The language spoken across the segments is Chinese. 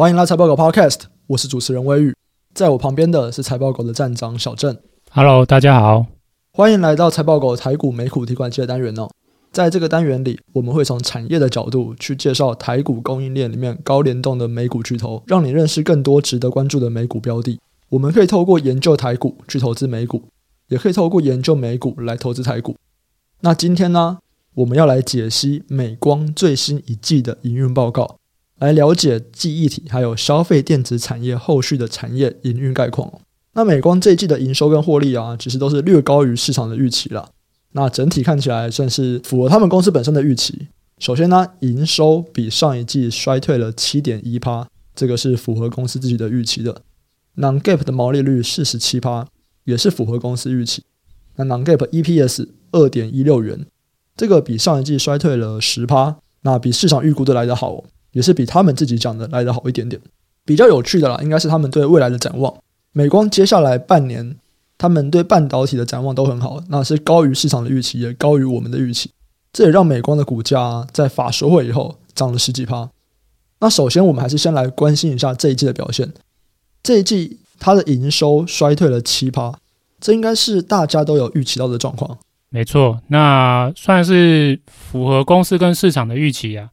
欢迎来财报狗 Podcast，我是主持人威宇，在我旁边的是财报狗的站长小郑。Hello，大家好，欢迎来到财报狗台股美股提款机的单元哦。在这个单元里，我们会从产业的角度去介绍台股供应链里面高联动的美股巨头，让你认识更多值得关注的美股标的。我们可以透过研究台股去投资美股，也可以透过研究美股来投资台股。那今天呢，我们要来解析美光最新一季的营运报告。来了解记忆体还有消费电子产业后续的产业营运概况。那美光这一季的营收跟获利啊，其实都是略高于市场的预期了。那整体看起来算是符合他们公司本身的预期。首先呢，营收比上一季衰退了七点一趴，这个是符合公司自己的预期的。Non-GAAP 的毛利率四十七趴，也是符合公司预期。那 Non-GAAP EPS 二点一六元，这个比上一季衰退了十趴，那比市场预估的来得好。也是比他们自己讲的来得好一点点。比较有趣的啦，应该是他们对未来的展望。美光接下来半年，他们对半导体的展望都很好，那是高于市场的预期，也高于我们的预期。这也让美光的股价在法说会以后涨了十几趴。那首先，我们还是先来关心一下这一季的表现。这一季它的营收衰退了七趴，这应该是大家都有预期到的状况。没错，那算是符合公司跟市场的预期啊。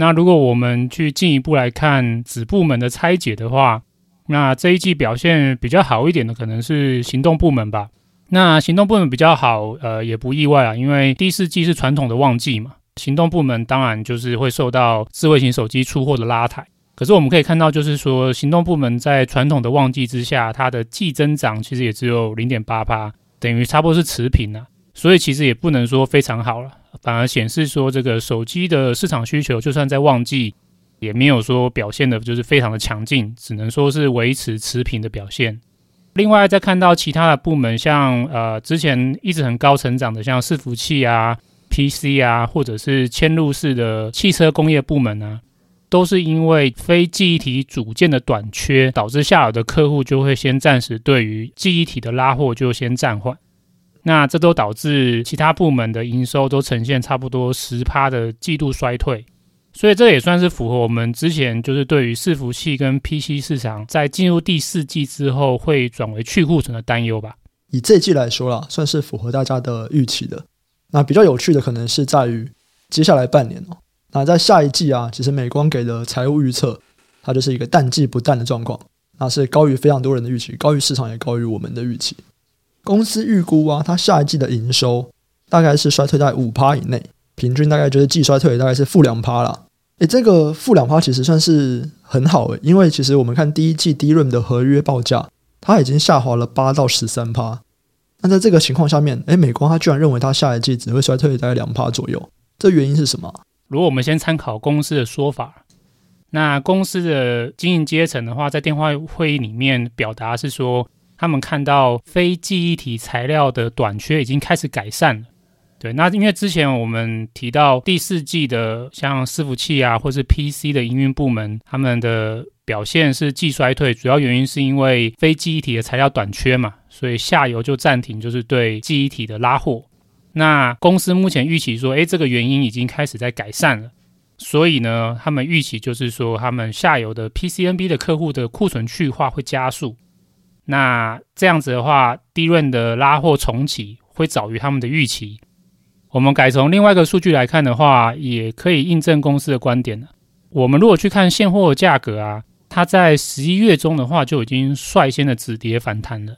那如果我们去进一步来看子部门的拆解的话，那这一季表现比较好一点的可能是行动部门吧。那行动部门比较好，呃，也不意外啊，因为第四季是传统的旺季嘛。行动部门当然就是会受到智慧型手机出货的拉抬。可是我们可以看到，就是说行动部门在传统的旺季之下，它的季增长其实也只有零点八趴，等于差不多是持平啊。所以其实也不能说非常好了。反而显示说，这个手机的市场需求，就算在旺季，也没有说表现的就是非常的强劲，只能说是维持持平的表现。另外，再看到其他的部门，像呃之前一直很高成长的，像伺服器啊、PC 啊，或者是嵌入式的汽车工业部门、啊，都是因为非记忆体组件的短缺，导致下游的客户就会先暂时对于记忆体的拉货就先暂缓。那这都导致其他部门的营收都呈现差不多十趴的季度衰退，所以这也算是符合我们之前就是对于伺服器跟 PC 市场在进入第四季之后会转为去库存的担忧吧。以这季来说啦，算是符合大家的预期的。那比较有趣的可能是在于接下来半年哦，那在下一季啊，其实美光给的财务预测，它就是一个淡季不淡的状况，那是高于非常多人的预期，高于市场也高于我们的预期。公司预估啊，它下一季的营收大概是衰退在五趴以内，平均大概就是季衰退大概是负两趴啦。诶，这个负两趴其实算是很好诶，因为其实我们看第一季 DRAM 的合约报价，它已经下滑了八到十三趴。那在这个情况下面，诶，美光它居然认为它下一季只会衰退大概两趴左右，这原因是什么？如果我们先参考公司的说法，那公司的经营阶层的话，在电话会议里面表达是说。他们看到非记忆体材料的短缺已经开始改善了，对，那因为之前我们提到第四季的像伺服器啊，或是 PC 的营运部门，他们的表现是季衰退，主要原因是因为非记忆体的材料短缺嘛，所以下游就暂停，就是对记忆体的拉货。那公司目前预期说，诶，这个原因已经开始在改善了，所以呢，他们预期就是说，他们下游的 PCNB 的客户的库存去化会加速。那这样子的话低润的拉货重启会早于他们的预期。我们改从另外一个数据来看的话，也可以印证公司的观点了。我们如果去看现货的价格啊，它在十一月中的话就已经率先的止跌反弹了。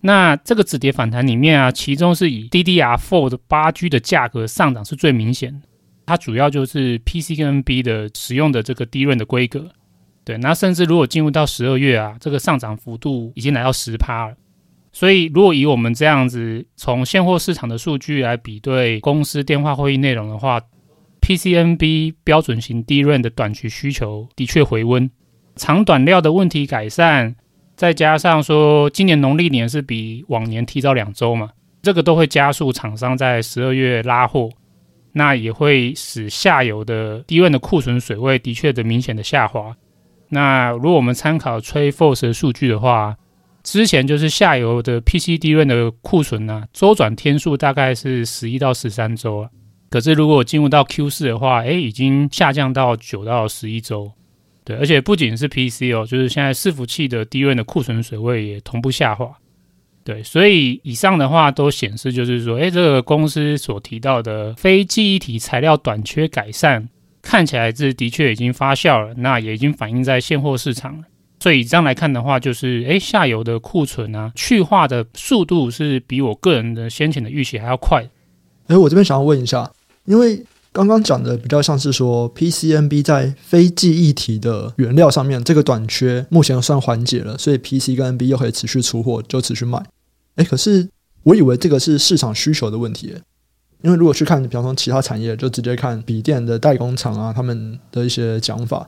那这个止跌反弹里面啊，其中是以 DDR4 的八 G 的价格上涨是最明显的。它主要就是 PC 跟 NB 的使用的这个低润的规格。对，那甚至如果进入到十二月啊，这个上涨幅度已经来到十趴了。所以，如果以我们这样子从现货市场的数据来比对公司电话会议内容的话，PCNB 标准型低润的短期需求的确回温，长短料的问题改善，再加上说今年农历年是比往年提早两周嘛，这个都会加速厂商在十二月拉货，那也会使下游的低润的库存水位的确的明显的下滑。那如果我们参考 TrendForce 的数据的话，之前就是下游的 PC d r 的库存呢、啊，周转天数大概是十一到十三周啊。可是如果进入到 Q 四的话，哎，已经下降到九到十一周。对，而且不仅是 PC 哦，就是现在伺服器的 DRAM 的库存水位也同步下滑。对，所以以上的话都显示，就是说，哎，这个公司所提到的非记忆体材料短缺改善，看起来这的确已经发酵了，那也已经反映在现货市场了。所以这样来看的话，就是，哎，下游的库存啊，去化的速度是比我个人的先前的预期还要快。哎，我这边想要问一下，因为刚刚讲的比较像是说，PCNB 在非记忆体的原料上面这个短缺目前算缓解了，所以 PC 跟 NB 又可以持续出货，就持续卖。哎，可是我以为这个是市场需求的问题，因为如果去看，比方说其他产业，就直接看笔电的代工厂啊，他们的一些讲法，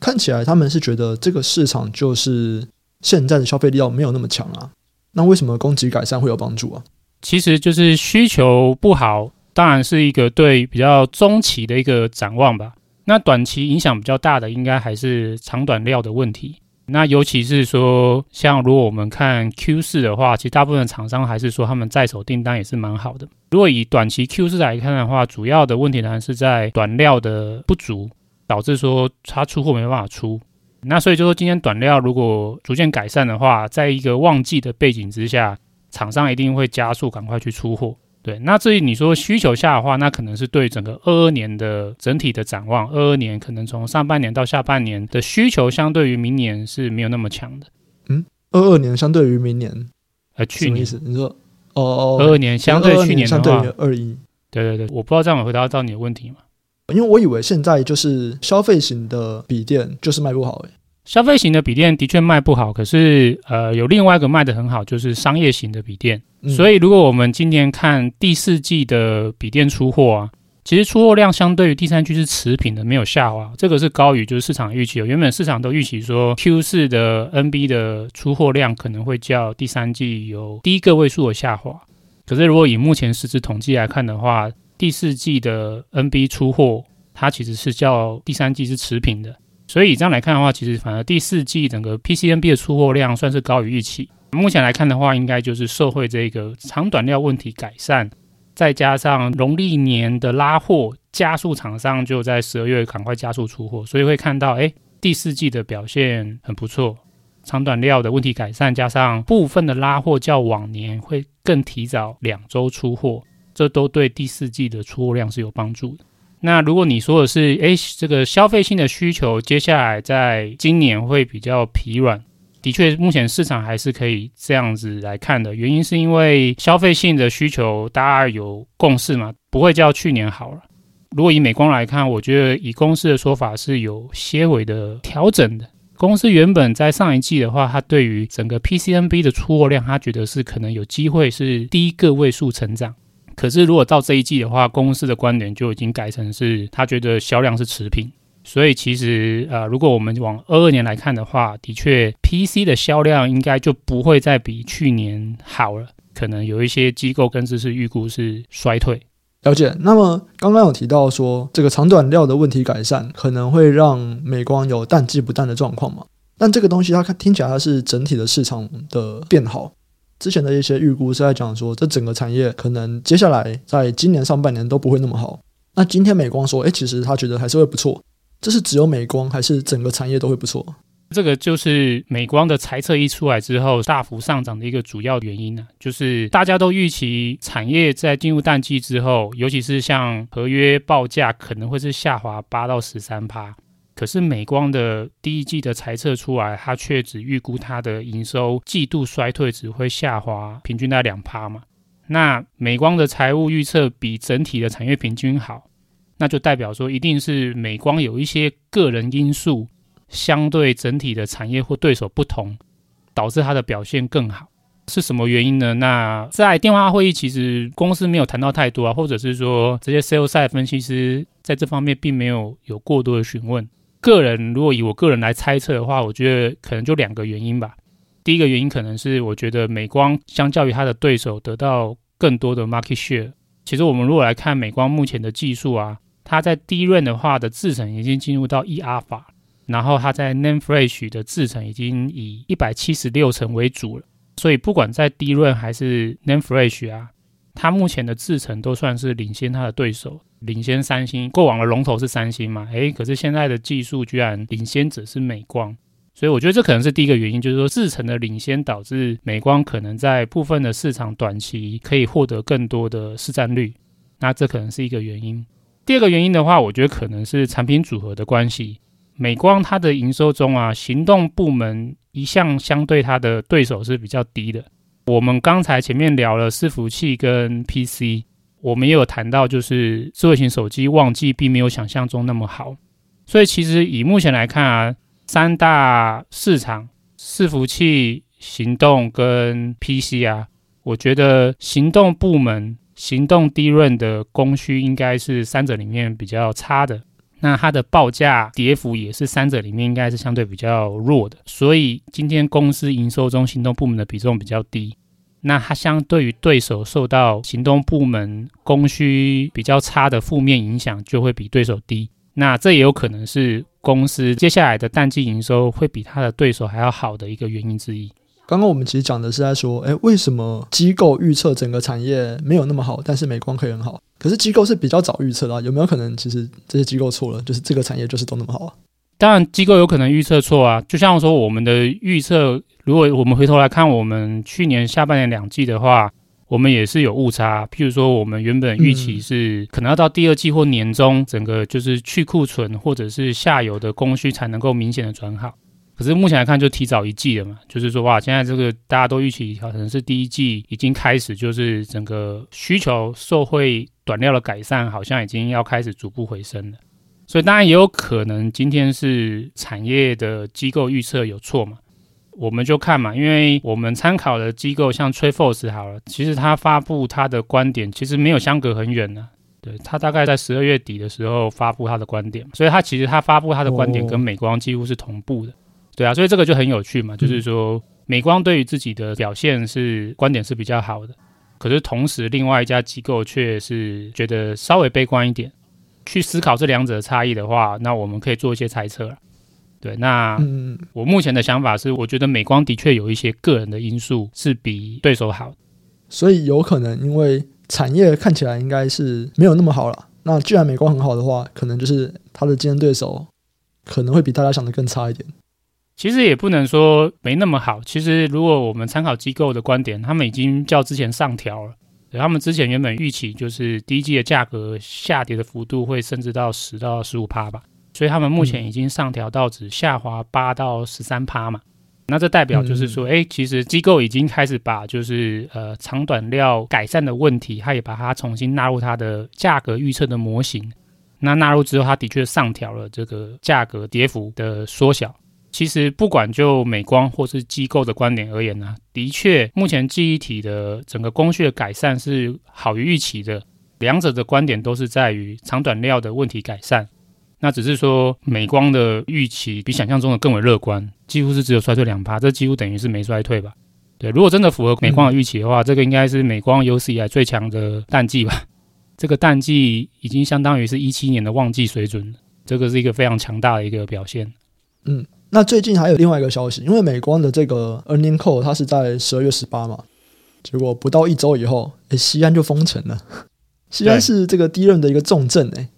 看起来他们是觉得这个市场就是现在的消费力要没有那么强啊，那为什么供给改善会有帮助啊？其实就是需求不好，当然是一个对比较中期的一个展望吧。那短期影响比较大的，应该还是长短料的问题。那尤其是说，像如果我们看 Q 四的话，其实大部分厂商还是说他们在手订单也是蛮好的。如果以短期 Q 四来看的话，主要的问题呢是在短料的不足，导致说它出货没办法出。那所以就说今天短料如果逐渐改善的话，在一个旺季的背景之下，厂商一定会加速赶快去出货。对，那至于你说需求下的话，那可能是对整个二二年的整体的展望。二二年可能从上半年到下半年的需求，相对于明年是没有那么强的。嗯，二二年相对于明年，呃，去年？你说，哦，二二年相对去年的话，相对二一。对对对，我不知道这样回答到你的问题吗？因为我以为现在就是消费型的笔电就是卖不好诶。消费型的笔电的确卖不好，可是呃，有另外一个卖的很好，就是商业型的笔电。嗯、所以，如果我们今年看第四季的笔电出货啊，其实出货量相对于第三季是持平的，没有下滑，这个是高于就是市场预期的。原本市场都预期说 Q 四的 NB 的出货量可能会较第三季有低个位数的下滑，可是如果以目前实质统计来看的话，第四季的 NB 出货它其实是较第三季是持平的。所以这样来看的话，其实反而第四季整个 PCNB 的出货量算是高于预期。目前来看的话，应该就是社会这个长短料问题改善，再加上农历年的拉货加速，厂商就在十二月赶快加速出货，所以会看到，哎，第四季的表现很不错。长短料的问题改善，加上部分的拉货较往年会更提早两周出货，这都对第四季的出货量是有帮助的。那如果你说的是，哎，这个消费性的需求接下来在今年会比较疲软。的确，目前市场还是可以这样子来看的。原因是因为消费性的需求，大家有共识嘛，不会较去年好了。如果以美光来看，我觉得以公司的说法是有些微的调整的。公司原本在上一季的话，它对于整个 PCNB 的出货量，它觉得是可能有机会是低个位数成长。可是如果到这一季的话，公司的观点就已经改成是，他觉得销量是持平。所以其实，呃，如果我们往二二年来看的话，的确，PC 的销量应该就不会再比去年好了。可能有一些机构更是预估是衰退。了解。那么刚刚有提到说，这个长短料的问题改善，可能会让美光有淡季不淡的状况嘛？但这个东西它看听起来它是整体的市场的变好。之前的一些预估是在讲说，这整个产业可能接下来在今年上半年都不会那么好。那今天美光说，哎，其实他觉得还是会不错。这是只有美光，还是整个产业都会不错？这个就是美光的财测一出来之后大幅上涨的一个主要原因呢、就是大家都预期产业在进入淡季之后，尤其是像合约报价可能会是下滑八到十三趴。可是美光的第一季的财测出来，它却只预估它的营收季度衰退只会下滑平均在两趴嘛。那美光的财务预测比整体的产业平均好。那就代表说，一定是美光有一些个人因素，相对整体的产业或对手不同，导致它的表现更好，是什么原因呢？那在电话会议，其实公司没有谈到太多啊，或者是说这些 sales side 分析师在这方面并没有有过多的询问。个人如果以我个人来猜测的话，我觉得可能就两个原因吧。第一个原因可能是我觉得美光相较于它的对手得到更多的 market share。其实我们如果来看美光目前的技术啊。它在 d r a 的话的制程已经进入到 E 阿法然后它在 NAND Flash 的制程已经以一百七十六层为主了。所以不管在 d r a 还是 NAND Flash 啊，它目前的制程都算是领先它的对手，领先三星。过往的龙头是三星嘛？诶，可是现在的技术居然领先者是美光，所以我觉得这可能是第一个原因，就是说制程的领先导致美光可能在部分的市场短期可以获得更多的市占率，那这可能是一个原因。第二个原因的话，我觉得可能是产品组合的关系。美光它的营收中啊，行动部门一向相对它的对手是比较低的。我们刚才前面聊了伺服器跟 PC，我们也有谈到，就是智慧型手机旺季并没有想象中那么好。所以其实以目前来看啊，三大市场伺服器、行动跟 PC 啊，我觉得行动部门、行动 DRAM 的供需应该是三者里面比较差的。那它的报价跌幅也是三者里面应该是相对比较弱的，所以今天公司营收中行动部门的比重比较低，那它相对于对手受到行动部门供需比较差的负面影响就会比对手低，那这也有可能是公司接下来的淡季营收会比它的对手还要好的一个原因之一。刚刚我们其实讲的是在说，哎，为什么机构预测整个产业没有那么好，但是美光可以很好？可是机构是比较早预测的啊，有没有可能其实这些机构错了？就是这个产业就是都那么好啊？当然，机构有可能预测错啊。就像说我们的预测，如果我们回头来看我们去年下半年两季的话，我们也是有误差。譬如说，我们原本预期是可能要到第二季或年中，整个就是去库存或者是下游的供需才能够明显的转好。可是目前来看，就提早一季了嘛，就是说哇，现在这个大家都预期可能是第一季已经开始，就是整个需求受惠短料的改善，好像已经要开始逐步回升了。所以当然也有可能今天是产业的机构预测有错嘛，我们就看嘛，因为我们参考的机构像 TrendForce 好了，其实他发布他的观点其实没有相隔很远呢。对，他大概在十二月底的时候发布他的观点，所以他其实他发布他的观点跟美光几乎是同步的。对啊，所以这个就很有趣嘛，就是说美光对于自己的表现是观点是比较好的，可是同时另外一家机构却是觉得稍微悲观一点。去思考这两者的差异的话，那我们可以做一些猜测了。对，那我目前的想法是，我觉得美光的确有一些个人的因素是比对手好，所以有可能因为产业看起来应该是没有那么好了。那既然美光很好的话，可能就是他的竞争对手可能会比大家想的更差一点。其实也不能说没那么好。其实如果我们参考机构的观点，他们已经较之前上调了。他们之前原本预期就是第一季的价格下跌的幅度会甚至到十到十五趴吧，所以他们目前已经上调到只下滑八到十三趴嘛。那这代表就是说，哎，其实机构已经开始把就是呃长短料改善的问题，它也把它重新纳入它的价格预测的模型。那纳入之后，它的确上调了这个价格跌幅的缩小。其实不管就美光或是机构的观点而言呢、啊，的确目前记忆体的整个工序的改善是好于预期的。两者的观点都是在于长短料的问题改善。那只是说美光的预期比想象中的更为乐观，几乎是只有衰退两趴，这几乎等于是没衰退吧？对，如果真的符合美光的预期的话，嗯、这个应该是美光有史以来最强的淡季吧？这个淡季已经相当于是一七年的旺季水准，这个是一个非常强大的一个表现。嗯。那最近还有另外一个消息，因为美光的这个 earning call 它是在十二月十八嘛，结果不到一周以后，诶，西安就封城了。西安是这个 DRAM 的一个重镇诶。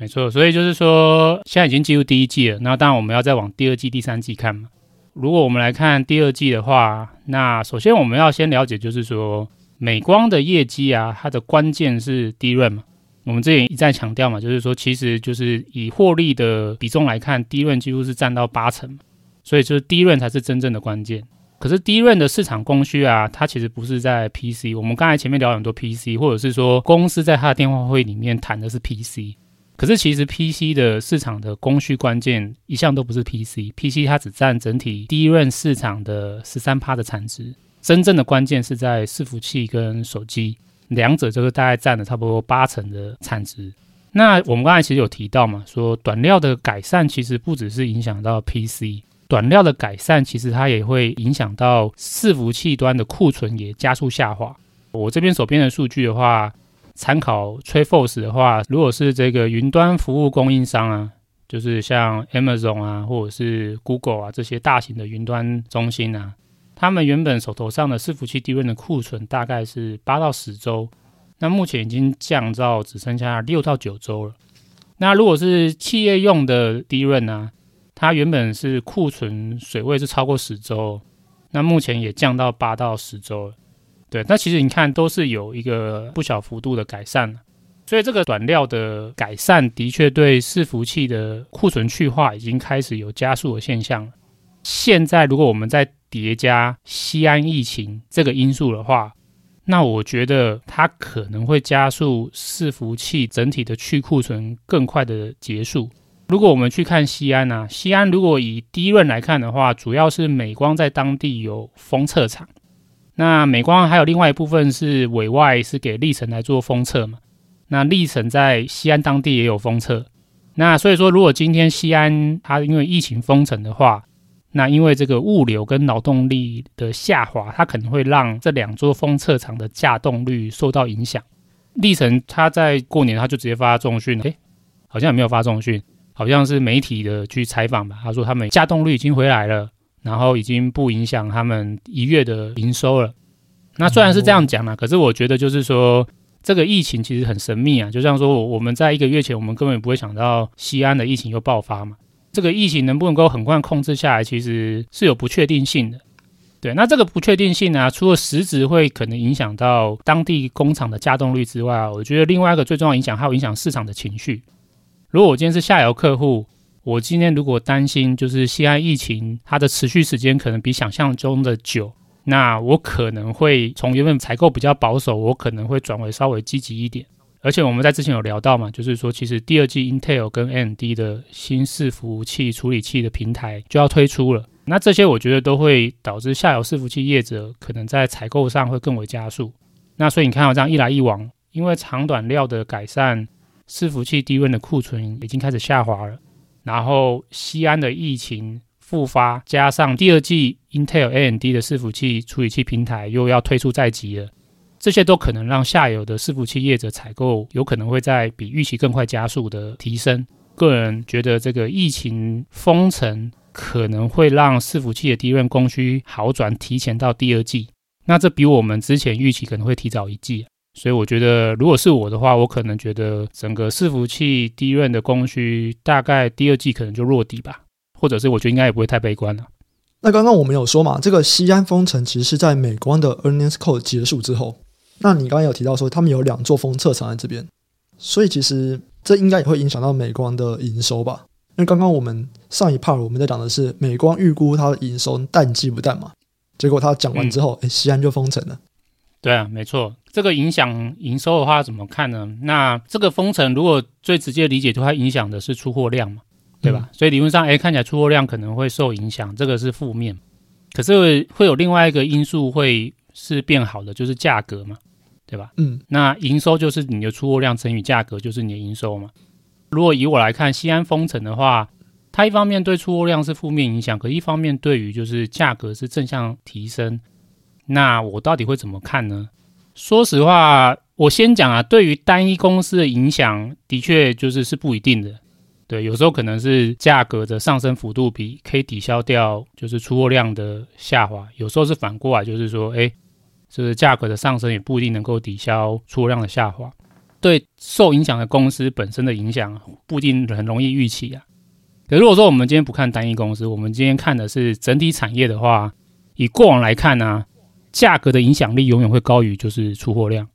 没错，所以就是说现在已经进入第一季了，那当然我们要再往第二季、第三季看嘛。如果我们来看第二季的话，那首先我们要先了解，就是说美光的业绩啊，它的关键是 DRAM 嘛。我们之前一再强调嘛，就是说，其实就是以获利的比重来看，DRAM 几乎是占到八成，所以就是 DRAM 才是真正的关键。可是 DRAM 的市场供需啊，它其实不是在 PC。我们刚才前面聊很多 PC，或者是说公司在它的电话会里面谈的是 PC，可是其实 PC 的市场的供需关键一向都不是 PC，PC 它只占整体 DRAM 市场的十三趴的产值，真正的关键是在伺服器跟手机。两者这个大概占了差不多八成的产值。那我们刚才其实有提到嘛，说短料的改善其实不只是影响到 PC，短料的改善其实它也会影响到伺服器端的库存也加速下滑。我这边手边的数据的话，参考 TrueForce 的话，如果是这个云端服务供应商啊，就是像 Amazon 啊，或者是 Google 啊这些大型的云端中心啊。他们原本手头上的伺服器 DRAM 的库存大概是八到十周，那目前已经降到只剩下六到九周了。那如果是企业用的 DRAM 呢，它原本是库存水位是超过十周，那目前也降到八到十周了。对，那其实你看都是有一个不小幅度的改善，所以这个短料的改善的确对伺服器的库存去化已经开始有加速的现象了。现在如果我们再叠加西安疫情这个因素的话，那我觉得它可能会加速伺服器整体的去库存更快的结束。如果我们去看西安啊，西安如果以 DRAM 来看的话，主要是美光在当地有封测厂。那美光还有另外一部分是委外，是给力成来做封测嘛？那力成在西安当地也有封测。那所以说，如果今天西安它因为疫情封城的话，那因为这个物流跟劳动力的下滑，它可能会让这两座封测厂的稼动率受到影响。力成它在过年他就直接发重讯了，诶，好像也没有发重讯，好像是媒体的去采访吧。他说他们稼动率已经回来了。然后已经不影响他们一月的营收了。那虽然是这样讲啦，可是我觉得就是说，这个疫情其实很神秘啊。就像说，我们在一个月前，我们根本不会想到西安的疫情又爆发嘛。这个疫情能不能够很快控制下来，其实是有不确定性的。对，那这个不确定性呢，除了实质会可能影响到当地工厂的加动率之外，我觉得另外一个最重要影响还有影响市场的情绪。如果我今天是下游客户，我今天如果担心就是西安疫情它的持续时间可能比想象中的久，那我可能会从原本采购比较保守，我可能会转为稍微积极一点。而且我们在之前有聊到嘛，就是说其实第二季 Intel 跟 AMD 的新伺服务器处理器的平台就要推出了，那这些我觉得都会导致下游伺服器业者可能在采购上会更为加速。那所以你看到这样一来一往，因为长短料的改善，伺服器低温的库存已经开始下滑了。然后西安的疫情复发，加上第二季 Intel AMD 的伺服器处理器平台又要推出在即了，这些都可能让下游的伺服器业者采购有可能会在比预期更快加速的提升。个人觉得这个疫情封城可能会让伺服器的低运供需好转，提前到第二季，那这比我们之前预期可能会提早一季。所以我觉得，如果是我的话，我可能觉得整个伺服器 DRAM 的供需大概第二季可能就落底吧，或者是我觉得应该也不会太悲观了。那刚刚我们有说嘛，这个西安封城其实是在美光的 earnings call 结束之后。那你刚刚有提到说他们有两座封测厂在这边，所以其实这应该也会影响到美光的营收吧？因为刚刚我们上一 part 我们在讲的是美光预估它的营收淡季不淡嘛，结果他讲完之后，哎、嗯，西安就封城了。对啊，没错，这个影响营收的话怎么看呢？那这个封城如果最直接理解，就它影响的是出货量嘛，对吧？嗯、所以理论上，哎，看起来出货量可能会受影响，这个是负面。可是会有另外一个因素会是变好的，就是价格嘛，对吧？嗯，那营收就是你的出货量乘以价格，就是你的营收嘛。如果以我来看，西安封城的话，它一方面对出货量是负面影响，可一方面对于就是价格是正向提升。那我到底会怎么看呢？说实话，我先讲啊，对于单一公司的影响，的确就是是不一定的。对，有时候可能是价格的上升幅度比可以抵消掉，就是出货量的下滑；有时候是反过来，就是说，哎，就是价格的上升也不一定能够抵消出货量的下滑。对受影响的公司本身的影响，不一定很容易预期啊。可如果说我们今天不看单一公司，我们今天看的是整体产业的话，以过往来看呢、价格的影响力永远会高于就是出货量，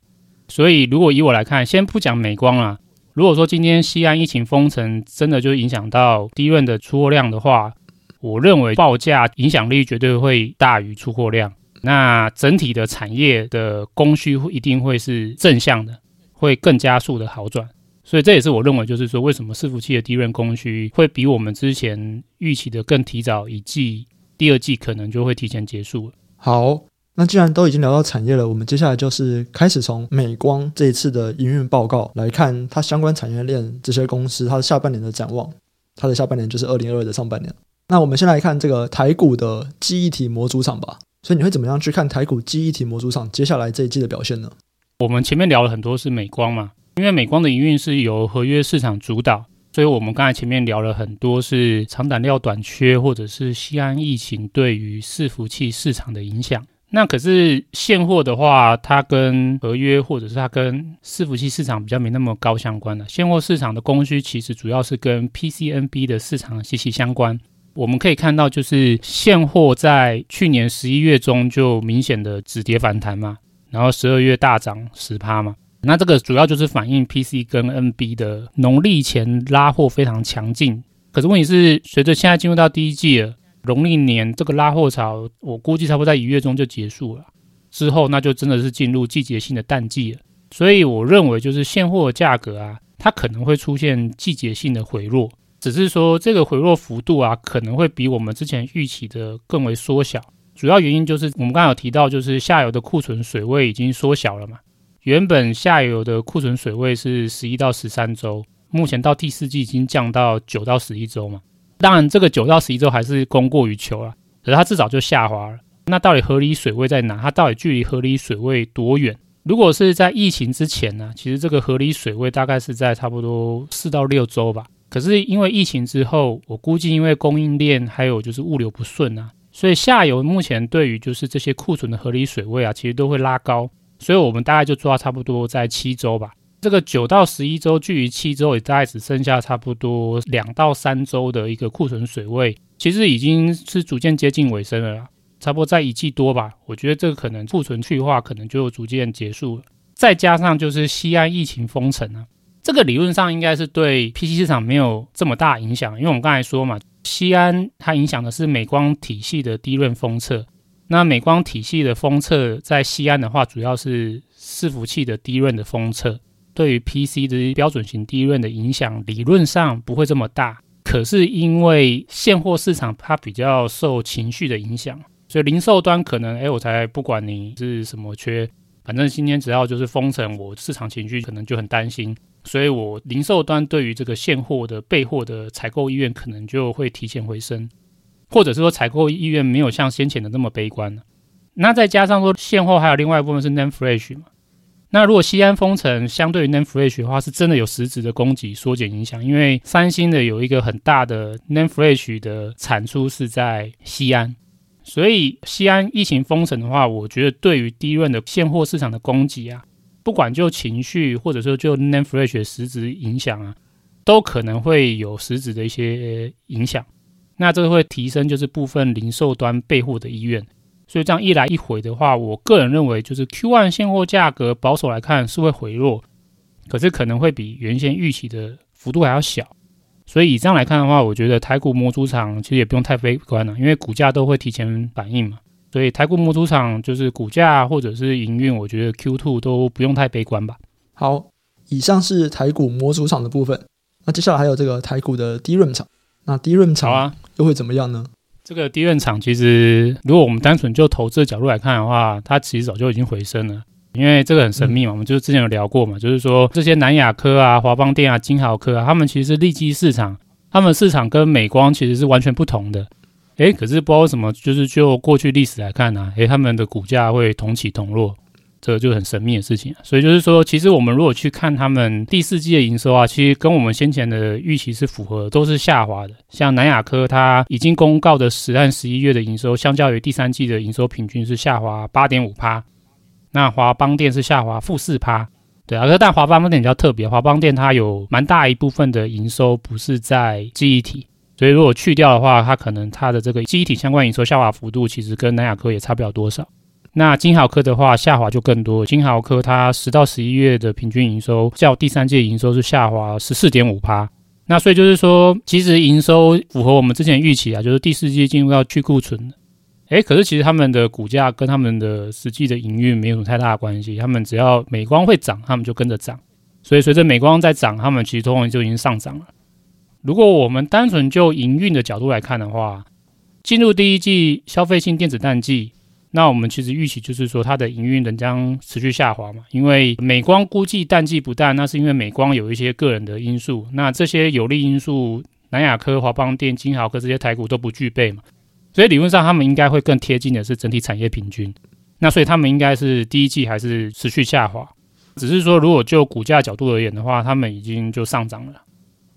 所以如果以我来看，先不讲美光啦，如果说今天西安疫情封城真的就影响到低润的出货量的话，我认为报价影响力绝对会大于出货量。那整体的产业的供需一定会是正向的，会更加速的好转。所以这也是我认为，就是说为什么伺服器的低润供需会比我们之前预期的更提早一季，第二季可能就会提前结束了。好。那既然都已经聊到产业了，我们接下来就是开始从美光这一次的营运报告来看它相关产业链这些公司它的下半年的展望。它的下半年就是二零二二的上半年。那我们先来看这个台股的记忆体模组厂吧。所以你会怎么样去看台股记忆体模组厂接下来这一季的表现呢？我们前面聊了很多是美光嘛，因为美光的营运是由合约市场主导，所以我们刚才前面聊了很多是长短料短缺或者是西安疫情对于伺服器市场的影响。那可是现货的话，它跟合约或者是它跟伺服器市场比较没那么高相关的。现货市场的供需其实主要是跟 PCNB 的市场息息相关。我们可以看到，就是现货在去年十一月中就明显的止跌反弹嘛，然后十二月大涨十趴嘛。那这个主要就是反映 PC 跟 NB 的农历前拉货非常强劲。可是问题是，随着现在进入到第一季了。农历年这个拉货潮，我估计差不多在一月中就结束了，之后那就真的是进入季节性的淡季了。所以我认为，就是现货价格啊，它可能会出现季节性的回落，只是说这个回落幅度啊，可能会比我们之前预期的更为缩小。主要原因就是我们刚才有提到，就是下游的库存水位已经缩小了嘛。原本下游的库存水位是十一到十三周，目前到第四季已经降到九到十一周嘛。当然，这个九到十一周还是供过于求了，可是它至少就下滑了。那到底合理水位在哪？它到底距离合理水位多远？如果是在疫情之前呢？其实这个合理水位大概是在差不多四到六周吧。可是因为疫情之后，我估计因为供应链还有就是物流不顺啊，所以下游目前对于就是这些库存的合理水位啊，其实都会拉高。所以我们大概就抓差不多在七周吧。这个九到十一周，距离七周也大概只剩下差不多两到三周的一个库存水位，其实已经是逐渐接近尾声了，差不多在一季多吧。我觉得这个可能库存去化可能就逐渐结束了。再加上就是西安疫情封城啊，这个理论上应该是对 PC 市场没有这么大影响，因为我们刚才说嘛，西安它影响的是美光体系的低润封测，那美光体系的封测在西安的话，主要是伺服器的低润的封测。对于 PC 的标准型 DRAM 的影响，理论上不会这么大。可是因为现货市场它比较受情绪的影响，所以零售端可能，哎，我才不管你是什么缺，反正今天只要就是封城，我市场情绪可能就很担心，所以我零售端对于这个现货的备货的采购意愿可能就会提前回升，或者是说采购意愿没有像先前的那么悲观。那再加上说现货还有另外一部分是 NAND Flash 嘛。那如果西安封城，相对于 NAND Flash 的话，是真的有实质的供给缩减影响。因为三星的有一个很大的 NAND Flash 的产出是在西安，所以西安疫情封城的话，我觉得对于 DRAM 的现货市场的供给啊，不管就情绪或者说就 NAND Flash 的实质影响啊，都可能会有实质的一些影响。那这个会提升就是部分零售端备货的意愿。所以这样一来一回的话，我个人认为就是 Q1 现货价格保守来看是会回落，可是可能会比原先预期的幅度还要小。所以以这样来看的话，我觉得台股模组厂其实也不用太悲观了，因为股价都会提前反应嘛。所以台股模组厂就是股价或者是营运，我觉得 Q2 都不用太悲观吧。好，以上是台股模组厂的部分。那接下来还有这个台股的 DRAM 厂，那 DRAM 厂又会怎么样呢？这个 DRAM 厂其实，如果我们单纯就投资的角度来看的话，它其实早就已经回升了。因为这个很神秘嘛，我们就是之前有聊过嘛，就是说这些南亚科啊、华邦电啊、金豪科啊，他们其实是利基市场，他们市场跟美光其实是完全不同的。诶，可是不知道为什么，就是就过去历史来看呢，诶，他们的股价会同起同落。这个就很神秘的事情啊，所以就是说，其实我们如果去看他们第四季的营收啊，其实跟我们先前的预期是符合，都是下滑的。像南亚科，它已经公告的十和十一月的营收，相较于第三季的营收平均是下滑八点五趴。那华邦电是下滑负四趴，对啊，但华邦电比较特别，华邦电它有蛮大一部分的营收不是在记忆体，所以如果去掉的话，它可能它的这个记忆体相关营收下滑幅度，其实跟南亚科也差不了多少。那金豪科的话，下滑就更多。金豪科它十到十一月的平均营收，较第三季营收是下滑十四点五趴。那所以就是说，其实营收符合我们之前预期啊，就是第四季进入到去库存。诶，可是其实他们的股价跟他们的实际的营运没有什么太大的关系。他们只要美光会涨，他们就跟着涨。所以随着美光在涨，他们其实通常就已经上涨了。如果我们单纯就营运的角度来看的话，进入第一季消费性电子淡季。那我们其实预期就是说，它的营运仍将持续下滑嘛，因为美光估计淡季不淡，那是因为美光有一些个人的因素，那这些有利因素，南亚科、华邦电、金豪科这些台股都不具备嘛，所以理论上他们应该会更贴近的是整体产业平均，那所以他们应该是第一季还是持续下滑，只是说如果就股价角度而言的话，他们已经就上涨了。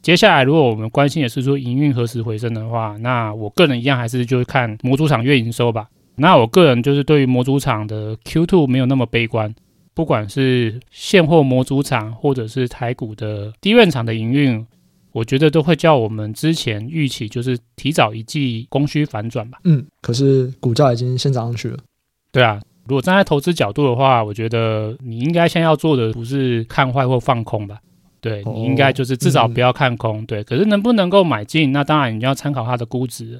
接下来如果我们关心的是说营运何时回升的话，那我个人一样还是就看模组厂月营收吧。那我个人就是对于模组厂的 Q2 没有那么悲观，不管是现货模组厂或者是台股的 DRAM 厂的营运，我觉得都会叫我们之前预期就是提早一季供需反转吧。嗯，可是股价已经先涨上去了。对啊。如果站在投资角度的话，我觉得你应该先要做的不是看坏或放空吧？对，你应该就是至少不要看空。对，可是能不能够买进，那当然你要参考它的估值。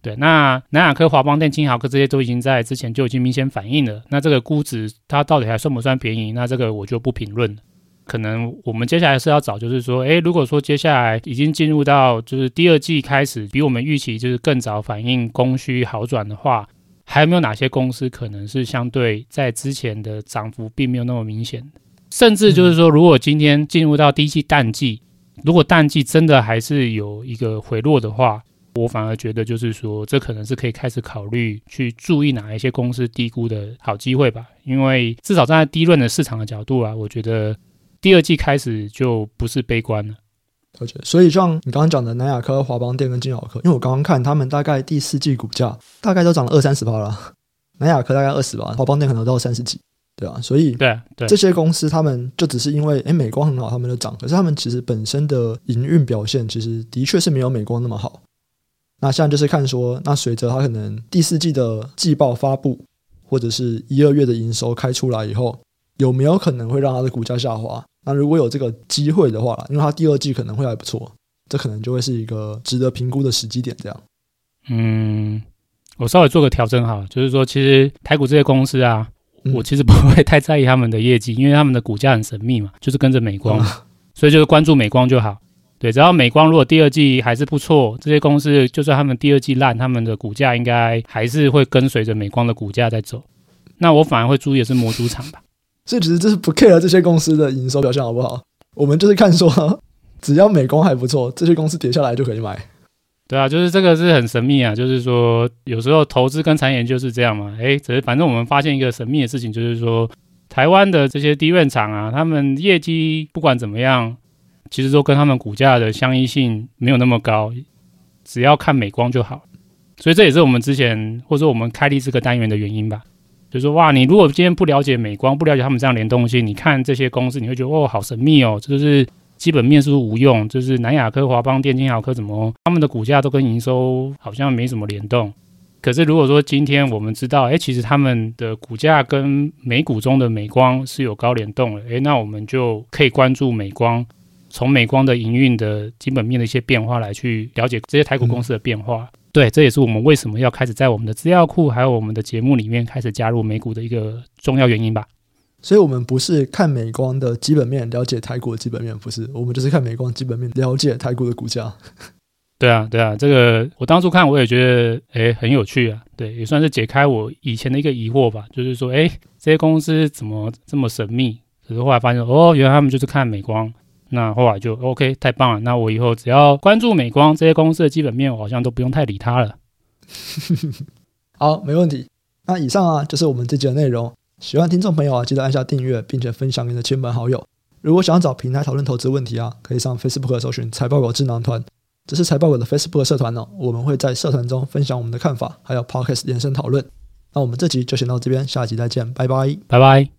对，那南亚科、华邦电、金豪科这些都已经在之前就已经明显反映了。那这个估值它到底还算不算便宜？那这个我就不评论。可能我们接下来是要找，就是说，诶，如果说接下来已经进入到就是第二季开始，比我们预期就是更早反映供需好转的话。还有没有哪些公司可能是相对在之前的涨幅并没有那么明显？甚至就是说，如果今天进入到第一季淡季，如果淡季真的还是有一个回落的话，我反而觉得就是说，这可能是可以开始考虑去注意哪一些公司低估的好机会吧。因为至少站在低润的市场的角度啊，我觉得第二季开始就不是悲观了。所以像你刚刚讲的南亚科、华邦电跟金豪科，因为我刚刚看他们大概第四季股价大概都涨了二三十趴了，南亚科大概二十吧，华邦电可能到三十几，对啊，所以对对这些公司他们就只是因为诶美光很好，他们就涨，可是他们其实本身的营运表现其实的确是没有美光那么好。那现在就是看说，那随着它可能第四季的季报发布，或者是一二月的营收开出来以后，有没有可能会让它的股价下滑？那如果有这个机会的话，因为它第二季可能会还不错，这可能就会是一个值得评估的时机点。这样，嗯，我稍微做个调整哈，就是说，其实台股这些公司啊，嗯、我其实不会太在意他们的业绩，因为他们的股价很神秘嘛，就是跟着美光，嗯、所以就是关注美光就好。对，只要美光如果第二季还是不错，这些公司就算他们第二季烂，他们的股价应该还是会跟随着美光的股价在走。那我反而会注意的是模组厂吧。所以其实这是不 care 这些公司的营收表现好不好，我们就是看说，只要美光还不错，这些公司跌下来就可以买。对啊，就是这个是很神秘啊，就是说有时候投资跟产业就是这样嘛。诶，只是反正我们发现一个神秘的事情，就是说台湾的这些 DRAM 厂啊，他们业绩不管怎么样，其实都跟他们股价的相依性没有那么高，只要看美光就好。所以这也是我们之前或者说我们开立这个单元的原因吧。就是说哇，你如果今天不了解美光，不了解他们这样联动性，你看这些公司，你会觉得哦，好神秘哦，这就是基本面是不是无用？就是南亚科、华邦电、金豪科怎么，他们的股价都跟营收好像没什么联动。可是如果说今天我们知道，哎，其实他们的股价跟美股中的美光是有高联动的，哎，那我们就可以关注美光，从美光的营运的基本面的一些变化来去了解这些台股公司的变化。嗯对，这也是我们为什么要开始在我们的资料库还有我们的节目里面开始加入美股的一个重要原因吧。所以，我们不是看美光的基本面了解台股的基本面，不是，我们就是看美光基本面了解台股的股价。对啊，对啊，这个我当初看我也觉得哎很有趣啊，对，也算是解开我以前的一个疑惑吧，就是说哎这些公司怎么这么神秘？可是后来发现哦，原来他们就是看美光。那后来就 OK，太棒了。那我以后只要关注美光这些公司的基本面，我好像都不用太理它了。好，没问题。那以上啊，就是我们这集的内容。喜欢听众朋友啊，记得按下订阅，并且分享给你的亲朋好友。如果想要找平台讨论投资问题啊，可以上 Facebook 搜寻“财报狗智囊团”，这是财报狗的 Facebook 社团哦。我们会在社团中分享我们的看法，还有 Podcast 延伸讨论。那我们这集就先到这边，下集再见，拜拜，拜拜。